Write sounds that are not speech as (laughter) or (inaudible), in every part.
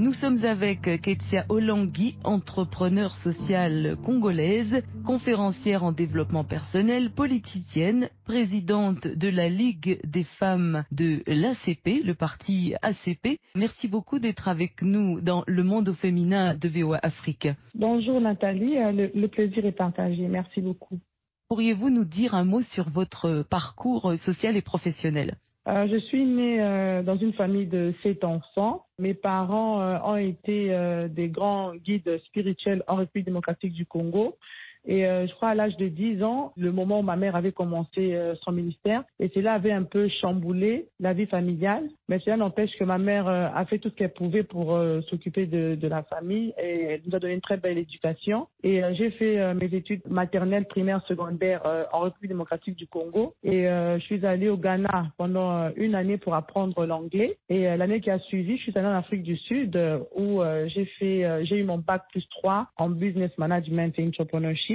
Nous sommes avec Ketia Olangui, entrepreneure sociale congolaise, conférencière en développement personnel, politicienne, présidente de la Ligue des femmes de l'ACP, le parti ACP. Merci beaucoup d'être avec nous dans le monde au féminin de VOA Afrique. Bonjour Nathalie, euh, le, le plaisir est partagé. Merci beaucoup. Pourriez-vous nous dire un mot sur votre parcours social et professionnel? Euh, je suis née euh, dans une famille de sept enfants. Mes parents euh, ont été des grands guides spirituels en République démocratique du Congo. Et euh, je crois à l'âge de 10 ans, le moment où ma mère avait commencé euh, son ministère, et cela avait un peu chamboulé la vie familiale. Mais cela n'empêche que ma mère euh, a fait tout ce qu'elle pouvait pour s'occuper de, la famille et elle nous a donné une très belle éducation. Et j'ai fait mes études maternelles, primaires, secondaires en République démocratique du Congo. Et je suis allée au Ghana pendant une année pour apprendre l'anglais. Et l'année qui a suivi, je suis allée en Afrique du Sud où j'ai fait, j'ai eu mon bac plus 3 en business management et entrepreneurship.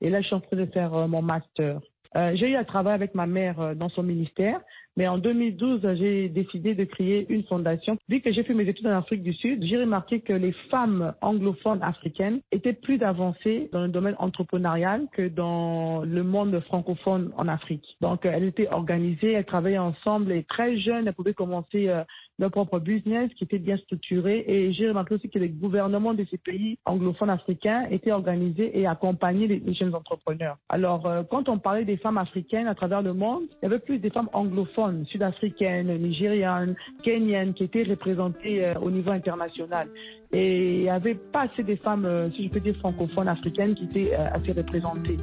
Et là, je suis en train de faire euh, mon master. Euh, j'ai eu à travailler avec ma mère euh, dans son ministère, mais en 2012, j'ai décidé de créer une fondation. Vu que j'ai fait mes études en Afrique du Sud, j'ai remarqué que les femmes anglophones africaines étaient plus avancées dans le domaine entrepreneurial que dans le monde francophone en Afrique. Donc, elles étaient organisées, elles travaillaient ensemble et très jeunes, elles pouvaient commencer leur propre business qui était bien structuré. Et j'ai remarqué aussi que les gouvernements de ces pays anglophones africains étaient organisés et accompagnaient les, jeunes entrepreneurs. Alors, euh, quand on parlait des femmes africaines à travers le monde, il y avait plus des femmes anglophones, sud-africaines, nigérianes, kenyanes qui étaient représentées euh, au niveau international. Et il n'y avait pas assez de femmes, euh, si je peux dire, francophones africaines qui étaient assez représentées.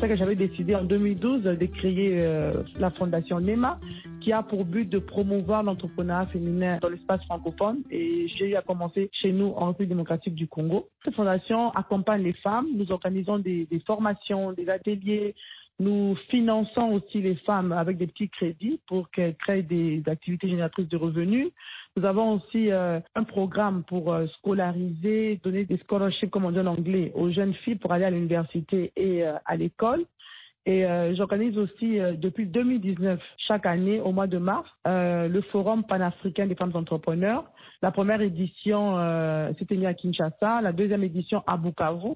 Ça que j'avais décidé en 2012 de créer euh, la fondation NEMA qui a pour but de promouvoir l'entrepreneuriat féminin dans l'espace francophone et j'ai eu à commencer chez nous en République démocratique du Congo. Cette fondation accompagne les femmes, nous organisons des, des formations, des ateliers, nous finançons aussi les femmes avec des petits crédits pour qu'elles créent des activités génératrices de revenus. Nous avons aussi euh, un programme pour euh, scolariser, donner des scholarships, comme on dit en anglais, aux jeunes filles pour aller à l'université et euh, à l'école. Et j'organise aussi depuis 2019, chaque année, au mois de mars, le Forum panafricain des femmes entrepreneurs. La première édition s'est tenue à Kinshasa, la deuxième édition à Bukavu,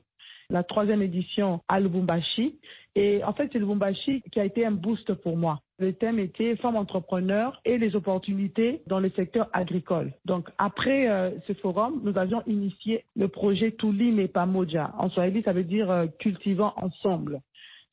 la troisième édition à Lubumbashi. Et en fait, c'est Lubumbashi qui a été un boost pour moi. Le thème était femmes entrepreneurs et les opportunités dans le secteur agricole. Donc, après euh, ce forum, nous avions initié le projet Tuli Mepamoja. En Swahili, ça veut dire euh, cultivant ensemble.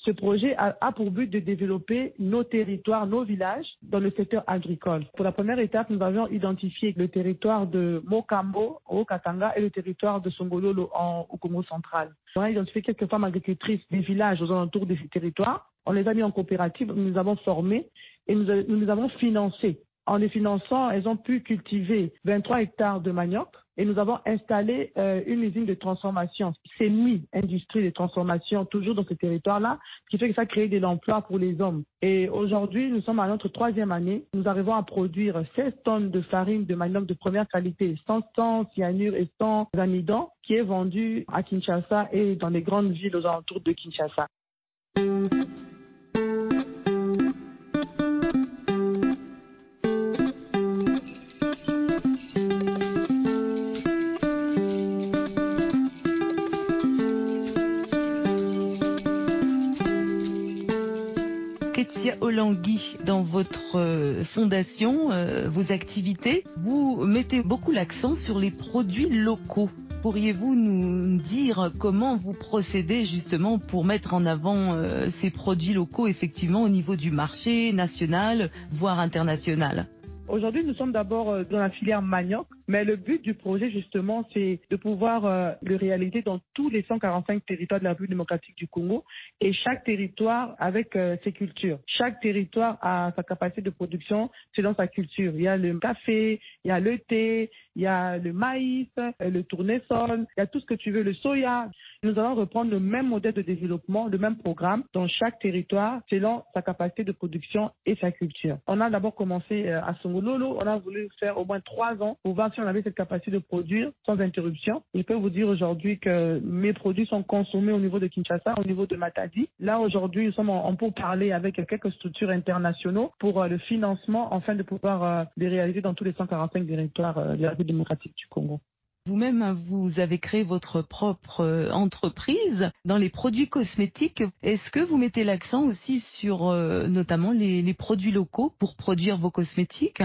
Ce projet a, pour but de développer nos territoires, nos villages dans le secteur agricole. Pour la première étape, nous avions identifié le territoire de Mokambo au Katanga et le territoire de Songololo en, au Congo central. On a identifié quelques femmes agricultrices des villages aux alentours de ces territoires. On les a mis en coopérative, nous les avons formées et nous, nous les avons financées. En les finançant, elles ont pu cultiver 23 hectares de manioc et nous avons installé euh, une usine de transformation, semi-industrie de transformation, toujours dans ce territoire-là, ce qui fait que ça crée de l'emploi pour les hommes. Et aujourd'hui, nous sommes à notre troisième année. Nous arrivons à produire 16 tonnes de farine de manioc de première qualité, sans, sans cyanure et sans amidon, qui est vendue à Kinshasa et dans les grandes villes aux alentours de Kinshasa. Dans votre euh, fondation, euh, vos activités, vous mettez beaucoup l'accent sur les produits locaux. Pourriez-vous nous dire comment vous procédez justement pour mettre en avant euh, ces produits locaux effectivement au niveau du marché national, voire international? Aujourd'hui, nous sommes d'abord euh, dans la filière manioc, mais le but du projet, justement, c'est de pouvoir euh, le réaliser dans tous les 145 territoires de la République démocratique du Congo et chaque territoire avec euh, ses cultures. Chaque territoire a sa capacité de production selon sa culture. Il y a le café, il y a le thé, il y a le maïs, le tournesol, il y a tout ce que tu veux, le soya. Nous allons reprendre le même modèle de développement, le même programme dans chaque territoire selon sa capacité de production et sa culture. On a d'abord commencé à Songo Lolo, on a voulu faire au moins trois ans pour voir si on avait cette capacité de produire sans interruption. Je peux vous dire aujourd'hui que mes produits sont consommés au niveau de Kinshasa, au niveau de Matadi. Là, aujourd'hui, nous sommes en, pour parler avec quelques structures internationaux pour euh, le financement afin de pouvoir euh, les réaliser dans tous les 145 territoires euh, République démocratique du Congo. Vous-même, vous avez créé votre propre entreprise dans les produits cosmétiques. Est-ce que vous mettez l'accent aussi sur notamment les, produits locaux pour produire vos cosmétiques?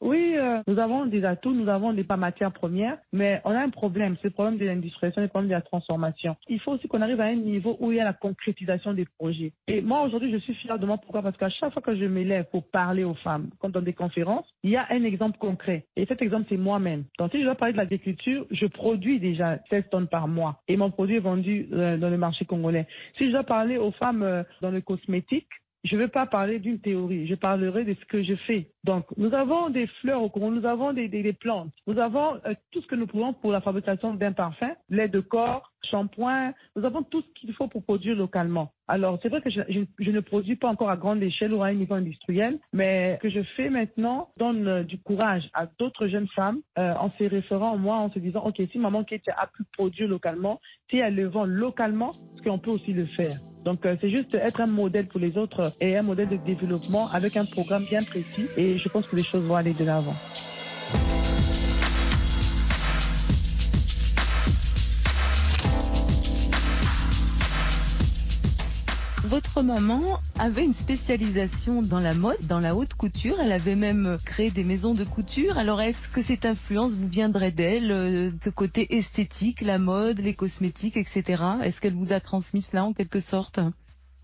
Oui, euh, nous avons des atouts, nous avons des pas matières premières, mais on a un problème, c'est le problème de l'industrialisation, le problème de la transformation. Il faut aussi qu'on arrive à un niveau où il y a la concrétisation des projets. Et moi, aujourd'hui, je suis fière de moi. Pourquoi? Parce qu'à chaque fois que je m'élève pour parler aux femmes, quand dans des conférences, il y a un exemple concret. Et cet exemple, c'est moi-même. Donc, si je dois parler de l'agriculture, je produis déjà 16 tonnes par mois. Et mon produit est vendu euh, dans le marché congolais. Si je dois parler aux femmes euh, dans le cosmétique, je ne vais pas parler d'une théorie, je parlerai de ce que je fais. Donc, nous avons des fleurs au courant, nous avons des, plantes, nous avons euh, tout ce que nous pouvons pour la fabrication d'un parfum, lait de corps, shampoing, nous avons tout ce qu'il faut pour produire localement. Alors, c'est vrai que je, ne produis pas encore à grande échelle ou à un niveau industriel, mais ce que je fais maintenant donne euh, du courage à d'autres jeunes femmes euh, en se référant à moi, en se disant, OK, si maman Kate a pu produire localement, si elle le vend localement, ce qu'on peut aussi le faire. Donc, c'est juste être un modèle pour les autres et un modèle de développement avec un programme bien précis. Et je pense que les choses vont aller de l'avant. Votre maman avait une spécialisation dans la mode, dans la haute couture. Elle avait même créé des maisons de couture. Alors est-ce que cette influence vous viendrait d'elle, euh, ce côté esthétique, la mode, les cosmétiques, etc. Est-ce qu'elle vous a transmis cela en quelque sorte?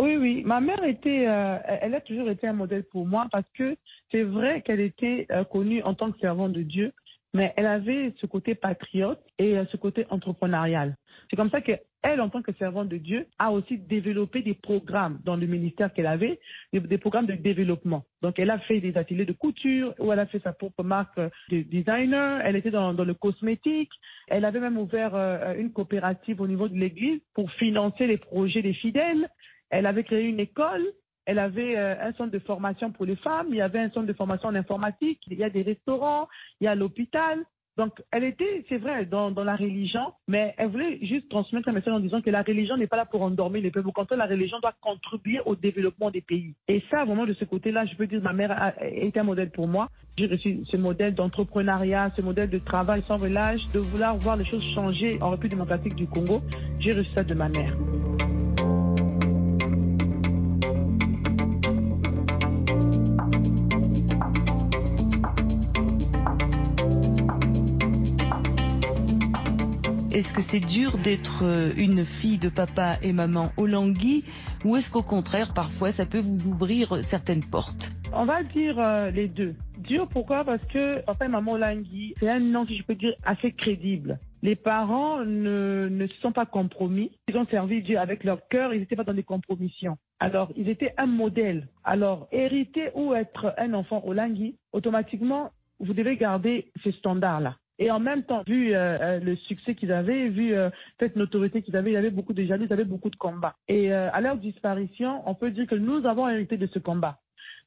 Oui, oui. Ma mère était, euh, elle a toujours été un modèle pour moi parce que c'est vrai qu'elle était euh, connue en tant que servante de Dieu, mais elle avait ce côté patriote et ce côté entrepreneurial. C'est comme ça qu'elle, en tant que servante de Dieu, a aussi développé des programmes dans le ministère qu'elle avait, des, programmes de développement. Donc, elle a fait des ateliers de couture, où elle a fait sa propre marque de designer, elle était dans, le cosmétique, elle avait même ouvert euh, une coopérative au niveau de l'église pour financer les projets des fidèles, elle avait créé une école, elle avait euh, un centre de formation pour les femmes, il y avait un centre de formation en informatique, il y a des restaurants, il y a l'hôpital. Donc, elle était, c'est vrai, dans, la religion, mais elle voulait juste transmettre un message en disant que la religion n'est pas là pour endormir les peuples. Au contraire, la religion doit contribuer au développement des pays. Et ça, vraiment, de ce côté-là, je peux dire, ma mère a été un modèle pour moi. J'ai reçu ce modèle d'entrepreneuriat, ce modèle de travail sans relâche, de vouloir voir les choses changer en République démocratique du Congo. J'ai reçu ça de ma mère. Est-ce que c'est dur d'être euh, une fille de papa et maman au ou est-ce qu'au contraire, parfois, ça peut vous ouvrir certaines portes? On va dire euh, les deux. Dur, pourquoi? Parce que papa et maman Langui, c'est un nom, si je peux dire, assez crédible. Les parents ne, ne se sont pas compromis. Ils ont servi Dieu avec leur cœur. Ils n'étaient pas dans des compromissions. Alors, ils étaient un modèle. Alors, hériter ou être un enfant au automatiquement, vous devez garder ce standard-là. Et en même temps, vu euh, euh, le succès qu'ils avaient, vu euh, cette notoriété qu'ils avaient, il y avait beaucoup de jaloux, il y avait beaucoup de combats. Et à leur disparition, on peut dire que nous avons hérité de ce combat.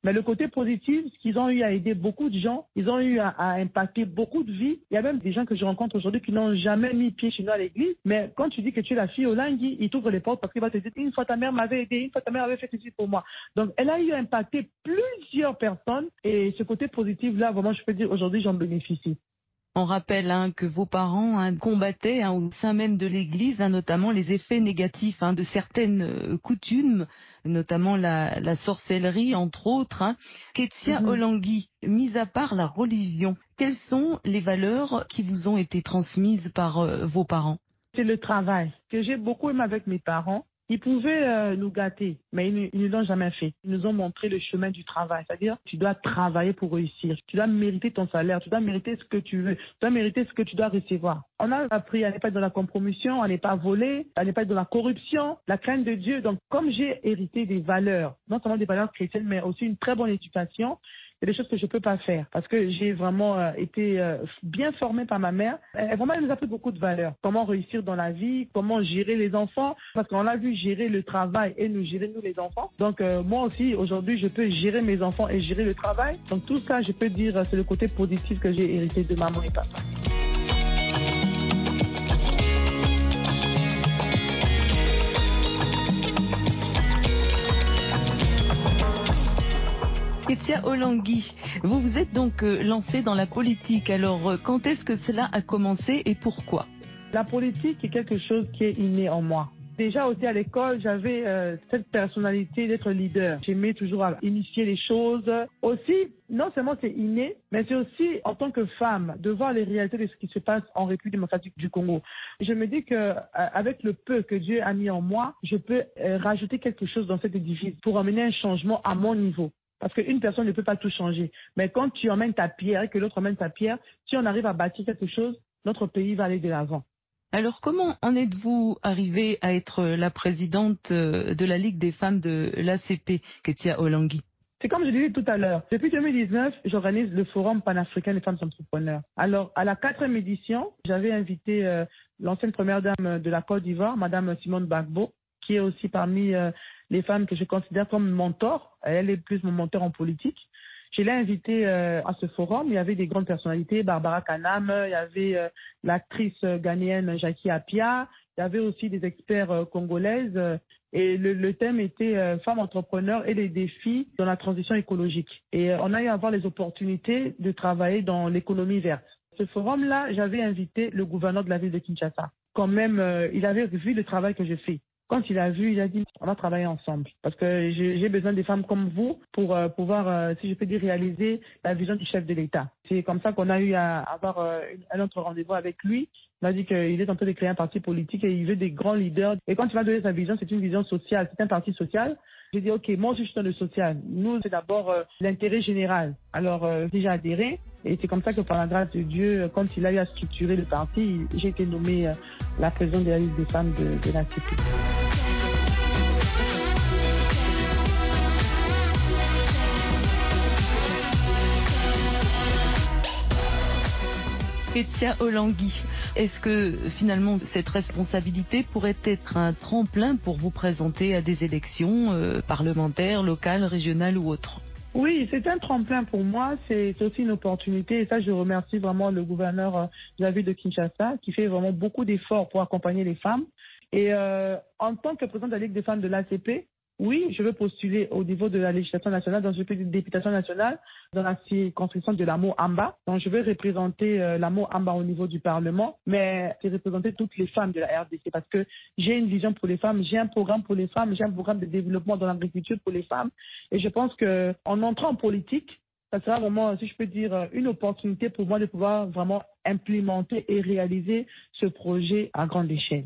Mais le côté positif, ce qu'ils ont eu à aider beaucoup de gens, ils ont eu à, impacter beaucoup de vies. Il y a même des gens que je rencontre aujourd'hui qui n'ont jamais mis pied chez nous à l'église. Mais quand tu dis que tu es la fille au Lingui, il t'ouvre les portes parce qu'il va te dire une fois ta mère m'avait aidé, une fois ta mère avait fait ceci pour moi. Donc elle a eu à impacter plusieurs personnes et ce côté positif là, vraiment, je peux dire aujourd'hui, j'en bénéficie. On rappelle hein, que vos parents hein, combattaient hein, au sein même de l'Église notamment les effets négatifs de certaines euh, coutumes, notamment la, sorcellerie entre autres. Ketsia mm Olangui, mis à part la religion, quelles sont les valeurs qui vous ont été transmises par euh, vos parents? C'est le travail que j'ai beaucoup aimé avec mes parents Ils pouvaient euh, nous gâter, mais ils, ne l'ont jamais fait. Ils nous ont montré le chemin du travail, c'est-à-dire tu dois travailler pour réussir, tu dois mériter ton salaire, tu dois mériter ce que tu veux, tu dois mériter ce que tu dois recevoir. On a appris à ne pas être dans la compromission, à ne pas voler, à ne pas être dans la corruption, la crainte de Dieu. Donc, comme j'ai hérité des valeurs, non seulement des valeurs chrétiennes, mais aussi une très bonne éducation, il y a des choses que je ne peux pas faire parce que j'ai vraiment euh, été euh, bien formée par ma mère. Elle, vraiment, elle nous a appris beaucoup de valeurs. Comment réussir dans la vie, comment gérer les enfants, parce qu'on a vu gérer le travail et nous gérer nous les enfants. Donc euh, moi aussi, aujourd'hui, je peux gérer mes enfants et gérer le travail. Donc tout ça, je peux dire, c'est le côté positif que j'ai hérité de maman et papa. Ketia Olangui, vous vous êtes donc euh, lancée dans la politique. Alors, euh, quand est-ce que cela a commencé et pourquoi? La politique est quelque chose qui est inné en moi. Déjà aussi à l'école, j'avais euh, cette personnalité d'être leader. J'aimais toujours initier les choses. Aussi, non seulement c'est inné, mais c'est aussi en tant que femme de voir les réalités de ce qui se passe en République démocratique du Congo. Je me dis que avec le peu que Dieu a mis en moi, je peux rajouter quelque chose dans cet édifice pour amener un changement à mon niveau. Parce qu'une personne ne peut pas tout changer. Mais quand tu emmènes ta pierre et que l'autre emmène sa pierre, si on arrive à bâtir quelque chose, notre pays va aller de l'avant. Alors comment en êtes-vous arrivé à être la présidente euh, de la Ligue des femmes de l'ACP, Ketia Olangui c'est comme je disais tout à l'heure. Depuis 2019, j'organise le Forum panafricain des femmes entrepreneurs. Alors, à la quatrième édition, j'avais invité euh, l'ancienne première dame de la Côte d'Ivoire, Madame Simone Bagbo, qui est aussi parmi euh, les femmes que je considère comme mentor. Elle est plus mon mentor en politique. Je l'ai invitée euh, à ce forum. Il y avait des grandes personnalités, Barbara Kanam, il y avait euh, l'actrice ghanéenne Jackie Apia, il y avait aussi des experts congolaises. et le, thème était femmes entrepreneurs et les défis dans la transition écologique. Et on a eu à avoir les opportunités de travailler dans l'économie verte. Ce forum-là, j'avais invité le gouverneur de la ville de Kinshasa. Quand même, il avait vu le travail que je fais. Quand il a vu, il a dit on va travailler ensemble parce que j'ai besoin des femmes comme vous pour euh, pouvoir, euh, si je peux dire, réaliser la vision du chef de l'État. C'est comme ça qu'on a eu à avoir euh, un autre rendez-vous avec lui. Il a dit qu'il est en train de créer un parti politique et il veut des grands leaders. Et quand il m'a donné sa vision, c'est une vision sociale, c'est un parti social. J'ai dit, OK, moi, je suis dans le social. Nous, c'est d'abord l'intérêt général. Alors, déjà adhéré. Et c'est comme ça que par la grâce de Dieu, quand il a eu à structurer le parti, j'ai été nommée la présidente de la Ligue des femmes de, de la est-ce que finalement cette responsabilité pourrait être un tremplin pour vous présenter à des élections euh, parlementaires, locales, régionales ou autres? Oui, c'est un tremplin pour moi, c'est aussi une opportunité et ça je remercie vraiment le gouverneur euh, de Kinshasa qui fait vraiment beaucoup d'efforts pour accompagner les femmes. Et euh, en tant que président de la Ligue des femmes de l'ACP, oui, je veux postuler au niveau de la législation nationale, dans une députation nationale, dans la circonscription de l'amour Amba. Donc, je vais représenter euh, l'amour Amba au niveau du Parlement, mais c'est représenter toutes les femmes de la RDC parce que j'ai une vision pour les femmes, j'ai un programme pour les femmes, j'ai un programme de développement dans l'agriculture pour les femmes. Et je pense qu'en entrant en politique, ça sera vraiment, si je peux dire, une opportunité pour moi de pouvoir vraiment implémenter et réaliser ce projet à grande échelle.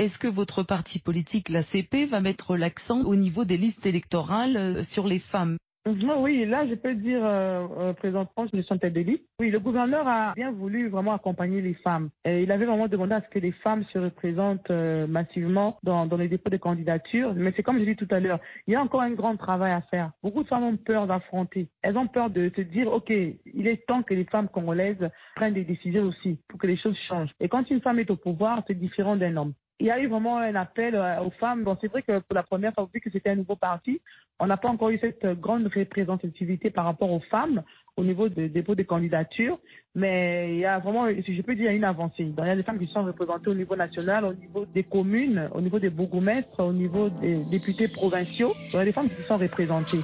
Est-ce que votre parti politique, la CP, va mettre l'accent au niveau des listes électorales euh, sur les femmes? Oui, là, je peux dire euh, euh, présentement, je suis tête de liste. Oui, le gouverneur a bien voulu vraiment accompagner les femmes. Il avait vraiment demandé à ce que les femmes se représentent massivement dans, dans les dépôts de candidature. Mais c'est comme je dis tout à l'heure, il y a encore un grand travail à faire. Beaucoup de femmes ont peur d'affronter. Elles ont peur de se dire, OK, il est temps que les femmes congolaises prennent des décisions aussi pour que les choses changent. Et quand une femme est au pouvoir, c'est différent d'un homme il y a eu vraiment un appel euh, aux femmes. Bon, c'est vrai que pour la première fois, vu que c'était un nouveau parti, on n'a pas encore eu cette grande représentativité par rapport aux femmes au niveau des dépôts de candidatures. Mais il y a vraiment, si je peux dire, il y a une avancée. il y a des femmes qui sont représentées au niveau national, au niveau des communes, au niveau des bourgmestres, au niveau des députés provinciaux. Il y a des femmes qui sont représentées.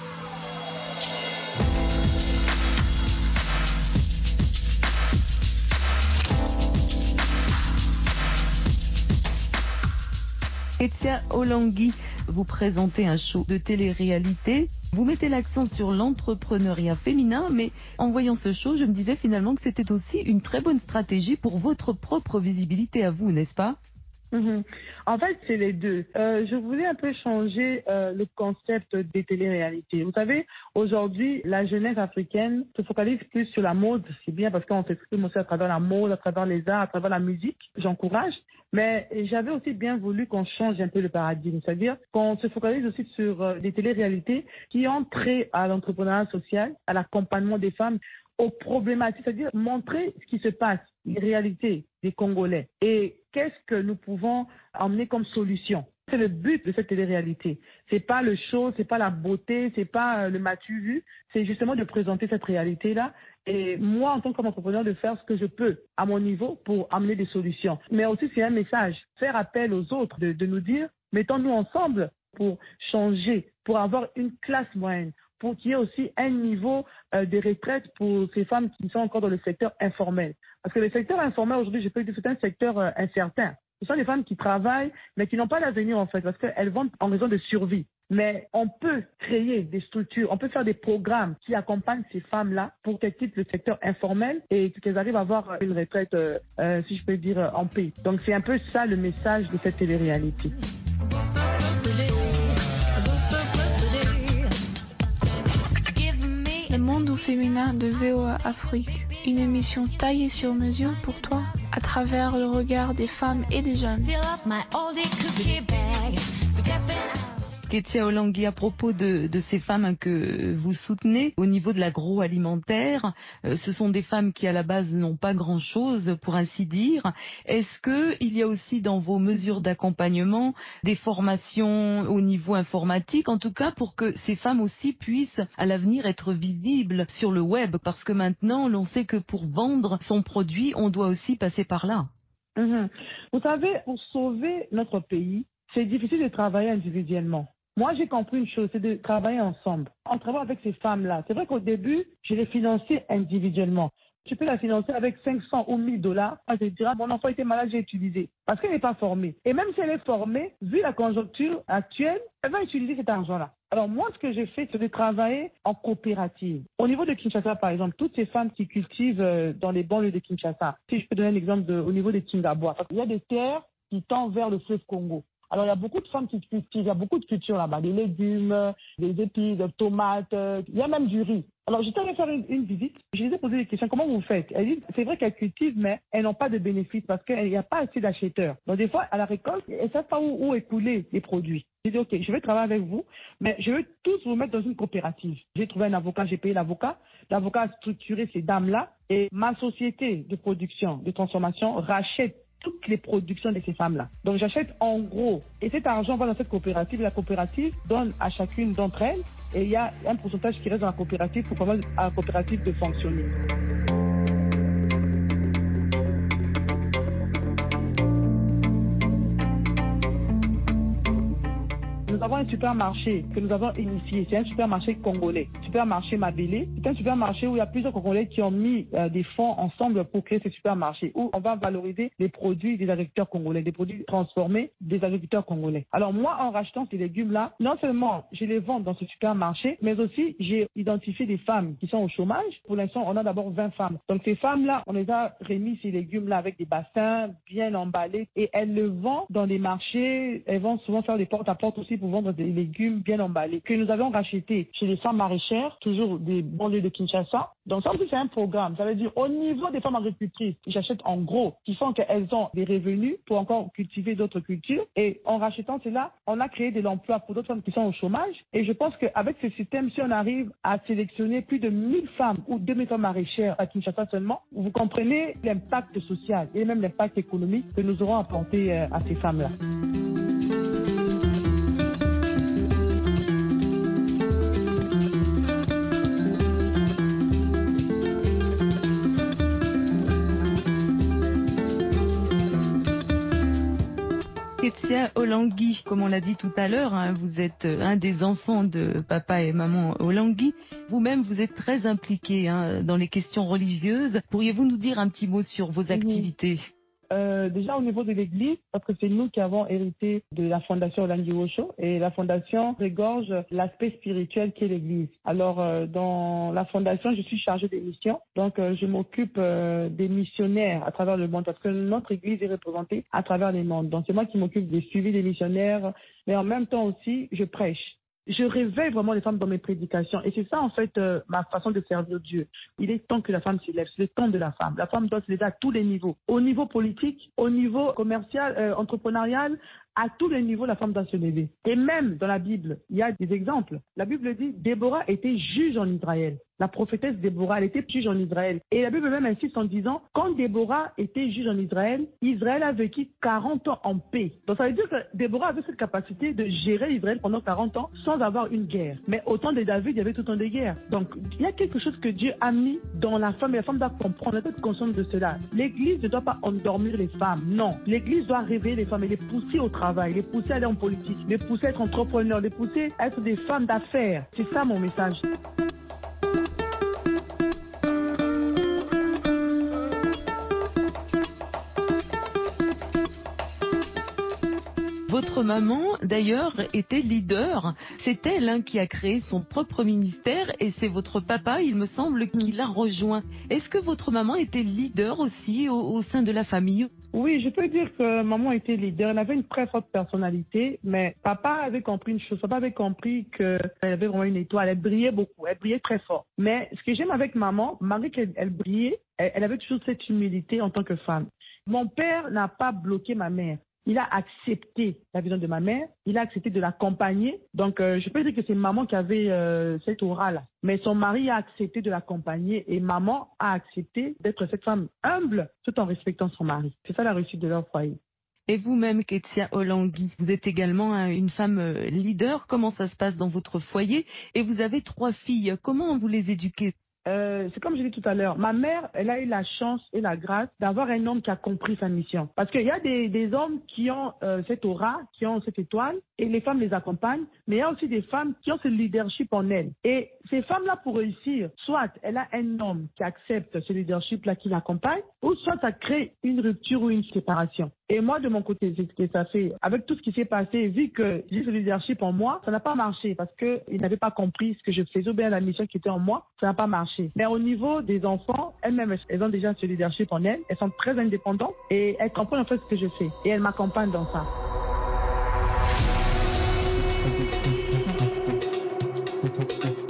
Etia Olangui, vous présentez un show de télé-réalité. Vous mettez l'accent sur l'entrepreneuriat féminin, mais en voyant ce show, je me disais finalement que c'était aussi une très bonne stratégie pour votre propre visibilité à vous, n'est-ce pas? Mhm. En fait, c'est les deux. Euh, je voulais un peu changer euh, le concept des téléréalités. Vous savez, aujourd'hui, la jeunesse africaine se focalise plus sur la mode. C'est bien parce qu'on s'exprime aussi à travers la mode, à travers les arts, à travers la musique. J'encourage. Mais j'avais aussi bien voulu qu'on change un peu le paradigme. C'est-à-dire qu'on se focalise aussi sur euh, des téléréalités qui ont trait à l'entrepreneuriat social, à l'accompagnement des femmes aux problématiques, c'est-à-dire montrer ce qui se passe, les réalités des Congolais et qu'est-ce que nous pouvons emmener comme solution? C'est le but de cette télé-réalité. C'est pas le show, c'est pas la beauté, c'est pas euh, le matu vu, c'est justement de présenter cette réalité-là et moi, en tant qu'entrepreneur, de faire ce que je peux à mon niveau pour amener des solutions. Mais aussi, c'est un message, faire appel aux autres, de, de nous dire, mettons-nous ensemble pour changer, pour avoir une classe moyenne, pour qu'il y ait aussi un niveau euh, de retraite pour ces femmes qui sont encore dans le secteur informel. Parce que le secteur informel, aujourd'hui, je peux dire, c'est un secteur euh, incertain. Ce sont des femmes qui travaillent, mais qui n'ont pas d'avenir, en fait, parce qu'elles vendent en raison de survie. Mais on peut créer des structures, on peut faire des programmes qui accompagnent ces femmes-là pour qu'elles quittent le secteur informel et qu'elles arrivent à avoir une retraite, euh, euh si je peux dire, en paix. Donc c'est un peu ça le message de cette télé-réalité. Monde au féminin de VOA Afrique, une émission taillée sur mesure pour toi à travers le regard des femmes et des jeunes. Ketia Olangui, à propos de, ces femmes que vous soutenez au niveau de l'agroalimentaire, euh, ce sont des femmes qui à la base n'ont pas grand-chose, pour ainsi dire. Est-ce qu'il y a aussi dans vos mesures d'accompagnement des formations au niveau informatique, en tout cas pour que ces femmes aussi puissent à l'avenir être visibles sur le web, parce que maintenant l'on sait que pour vendre son produit, on doit aussi passer par là. Mhm. Vous savez, pour sauver notre pays, c'est difficile de travailler individuellement. Moi, j'ai compris une chose, c'est de travailler ensemble. En travaillant avec ces femmes-là. C'est vrai qu'au début, je les finançais individuellement. Tu peux la financer avec 500 ou 1000 dollars. Elle te dira, mon enfant était malade, j'ai utilisé. Parce qu'elle n'est pas formée. Et même si elle est formée, vu la conjoncture actuelle, elle va utiliser cet argent-là. Alors moi, ce que j'ai fait, c'est de travailler en coopérative. Au niveau de Kinshasa, par exemple, toutes ces femmes qui cultivent euh, dans les banlieues de Kinshasa, si je peux donner un exemple au niveau des Kingabois, il y a des terres qui tendent vers le fleuve Congo. Alors, il y a beaucoup de femmes qui cultivent, il y a beaucoup de cultures là-bas, des légumes, des épices, des tomates, il y a même du riz. Alors, j'étais allée faire une, visite, je les ai posé des questions, comment vous faites? Elles disent, c'est vrai qu'elles cultivent, mais elles n'ont pas de bénéfices parce qu'il n'y a pas assez d'acheteurs. Donc, des fois, à la récolte, elles ne savent pas où, où écouler les produits. J'ai dit, OK, je vais travailler avec vous, mais je veux tous vous mettre dans une coopérative. J'ai trouvé un avocat, j'ai payé l'avocat. L'avocat a structuré ces dames-là et ma société de production, de transformation rachète toutes les productions de ces femmes-là. Donc j'achète en gros, et cet argent va dans cette coopérative, la coopérative donne à chacune d'entre elles, et il y a un pourcentage qui reste dans la coopérative pour permettre à la coopérative de fonctionner. Avons un supermarché que nous avons initié. C'est un supermarché congolais, supermarché Mabélé. C'est un supermarché où il y a plusieurs Congolais qui ont mis euh, des fonds ensemble pour créer ce supermarché où on va valoriser les produits des agriculteurs congolais, des produits transformés des agriculteurs congolais. Alors moi, en rachetant ces légumes-là, non seulement je les vends dans ce supermarché, mais aussi j'ai identifié des femmes qui sont au chômage. Pour l'instant, on a d'abord 20 femmes. Donc ces femmes-là, on les a remis ces légumes-là avec des bassins bien emballés et elles le vendent dans des marchés. Elles vont souvent faire des porte à porte aussi pour des légumes bien emballés que nous avions rachetés chez les femmes maraîchères, toujours des banlieues de Kinshasa. Donc ça aussi c'est un programme. Ça veut dire au niveau des femmes agricultrices qui achètent en gros, qui font qu'elles ont des revenus pour encore cultiver d'autres cultures. Et en rachetant cela, on a créé de l'emploi pour d'autres femmes qui sont au chômage. Et je pense qu'avec ce système, si on arrive à sélectionner plus de 1000 femmes ou 2000 femmes maraîchères à Kinshasa seulement, vous comprenez l'impact social et même l'impact économique que nous aurons apporté euh, à ces femmes-là. Olangui, comme on l'a dit tout à l'heure, hein, vous êtes euh, un des enfants de papa et maman Olangui. Vous-même, vous êtes très impliqué hein, dans les questions religieuses. Pourriez-vous nous dire un petit mot sur vos activités? Euh, Déjà au niveau de l'Église, parce que c'est nous qui avons hérité de la fondation Orlandi Osho et la fondation regorge l'aspect spirituel qui est l'Église. Alors euh, dans la fondation, je suis chargée des missions, donc euh, je m'occupe euh, des missionnaires à travers le monde parce que notre Église est représentée à travers les mondes. Donc c'est moi qui m'occupe des suivis des missionnaires, mais en même temps aussi, je prêche je réveille vraiment les femmes dans mes prédications. Et c'est ça, en fait, euh, ma façon de servir Dieu. Il est temps que la femme s'élève. C'est le temps de la femme. La femme doit se lever à tous les niveaux. Au niveau politique, au niveau commercial, euh, entrepreneurial, à tous les niveaux, la femme doit se lever. Et même dans la Bible, il y a des exemples. La Bible dit, Déborah était juge en Israël. La prophétesse Déborah, elle était juge en Israël. Et la Bible même insiste en disant, quand Déborah était juge en Israël, Israël a vécu 40 ans en paix. Donc ça veut dire que Déborah avait cette capacité de gérer Israël pendant 40 ans sans avoir une guerre. Mais au temps de David, il y avait tout le temps des guerres. Donc il y a quelque chose que Dieu a mis dans la femme et la femme doit comprendre, être consciente de cela. L'Église ne doit pas endormir les femmes. Non. L'Église doit réveiller les femmes et les pousser au travail, les pousser à aller en politique, les pousser à être entrepreneurs, les pousser à être des femmes d'affaires. C'est ça mon message. Maman, d'ailleurs, était leader. C'est elle hein, qui a créé son propre ministère et c'est votre papa, il me semble, qui l'a rejoint. Est-ce que votre maman était leader aussi au, au sein de la famille? Oui, je peux dire que maman était leader. Elle avait une très forte personnalité, mais papa avait compris une chose. Papa avait compris qu'elle avait vraiment une étoile. Elle brillait beaucoup. Elle brillait très fort. Mais ce que j'aime avec maman, malgré qu'elle elle brillait, elle, elle avait toujours cette humilité en tant que femme. Mon père n'a pas bloqué ma mère. Il a accepté la vision de ma mère, il a accepté de l'accompagner. Donc, euh, je peux dire que c'est maman qui avait euh, cette aura-là. Mais son mari a accepté de l'accompagner et maman a accepté d'être cette femme humble tout en respectant son mari. C'est ça la réussite de leur foyer. Et vous-même, Ketia Olangui, vous êtes également une femme euh, leader. Comment ça se passe dans votre foyer? Et vous avez trois filles. Comment vous les éduquez? Euh, c'est comme je dis tout à l'heure, ma mère, elle a eu la chance et la grâce d'avoir un homme qui a compris sa mission. Parce qu'il y a des, des, hommes qui ont euh, cette aura, qui ont cette étoile, et les femmes les accompagnent, mais il y a aussi des femmes qui ont ce leadership en elles. Et ces femmes-là, pour réussir, soit elle a un homme qui accepte ce leadership-là, qui l'accompagne, ou soit ça crée une rupture ou une séparation. Et moi, de mon côté, c'est ce que ça fait. Avec tout ce qui s'est passé, vu que j'ai ce leadership en moi, ça n'a pas marché parce qu'ils n'avaient pas compris ce que je faisais ou bien la mission qui était en moi, ça n'a pas marché. Mais au niveau des enfants, elles-mêmes, elles ont déjà ce leadership en elles. Elles sont très indépendantes et elles comprennent en fait ce que je fais. Et elles m'accompagnent dans ça. (laughs)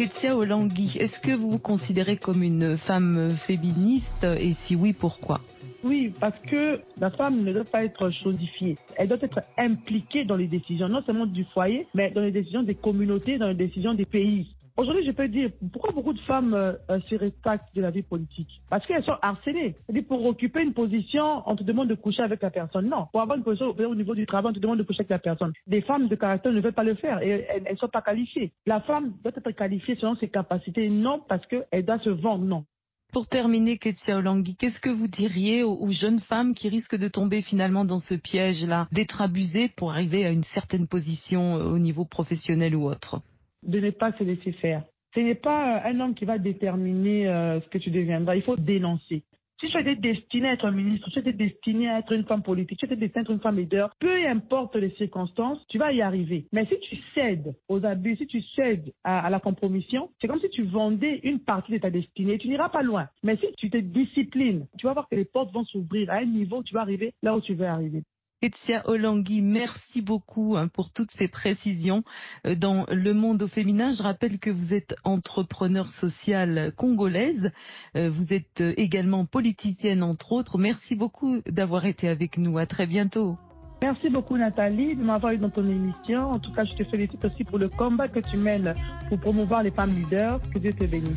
Ketia Olangui, est-ce que vous vous considérez comme une femme féministe et si oui, pourquoi? Oui, parce que la femme ne doit pas être chosifiée. Elle doit être impliquée dans les décisions, non seulement du foyer, mais dans les décisions des communautés, dans les décisions des pays. Aujourd'hui, je peux dire pourquoi beaucoup de femmes euh, se rétractent de la vie politique? Parce qu'elles sont harcelées. C'est-à-dire, pour occuper une position, on te demande de coucher avec la personne. Non. Pour avoir une position au niveau du travail, on te demande de coucher avec la personne. Des femmes de caractère ne veulent pas le faire et elles ne sont pas qualifiées. La femme doit être qualifiée selon ses capacités, non parce qu'elle doit se vendre, non. Pour terminer, Ketia Olangui, qu'est-ce que vous diriez aux, aux, jeunes femmes qui risquent de tomber finalement dans ce piège-là, d'être abusées pour arriver à une certaine position euh, au niveau professionnel ou autre? De ne pas se laisser faire. Ce n'est pas un homme qui va déterminer euh, ce que tu deviendras. Il faut dénoncer. Si tu étais destiné à être un ministre, tu étais destiné à être une femme politique, tu étais destiné à être une femme leader, peu importe les circonstances, tu vas y arriver. Mais si tu cèdes aux abus, si tu cèdes à, à la compromission, c'est comme si tu vendais une partie de ta destinée, tu n'iras pas loin. Mais si tu te disciplines, tu vas voir que les portes vont s'ouvrir à un niveau, tu vas arriver là où tu veux arriver. Ketia Olangui, merci beaucoup hein, pour toutes ces précisions euh, dans le monde au féminin. Je rappelle que vous êtes entrepreneur sociale congolaise, euh, vous êtes également politicienne entre autres. Merci beaucoup d'avoir été avec nous. À très bientôt. Merci beaucoup Nathalie de m'avoir eu dans ton émission. En tout cas, je te félicite aussi pour le combat que tu mènes pour promouvoir les femmes leaders. Que Dieu te bénisse.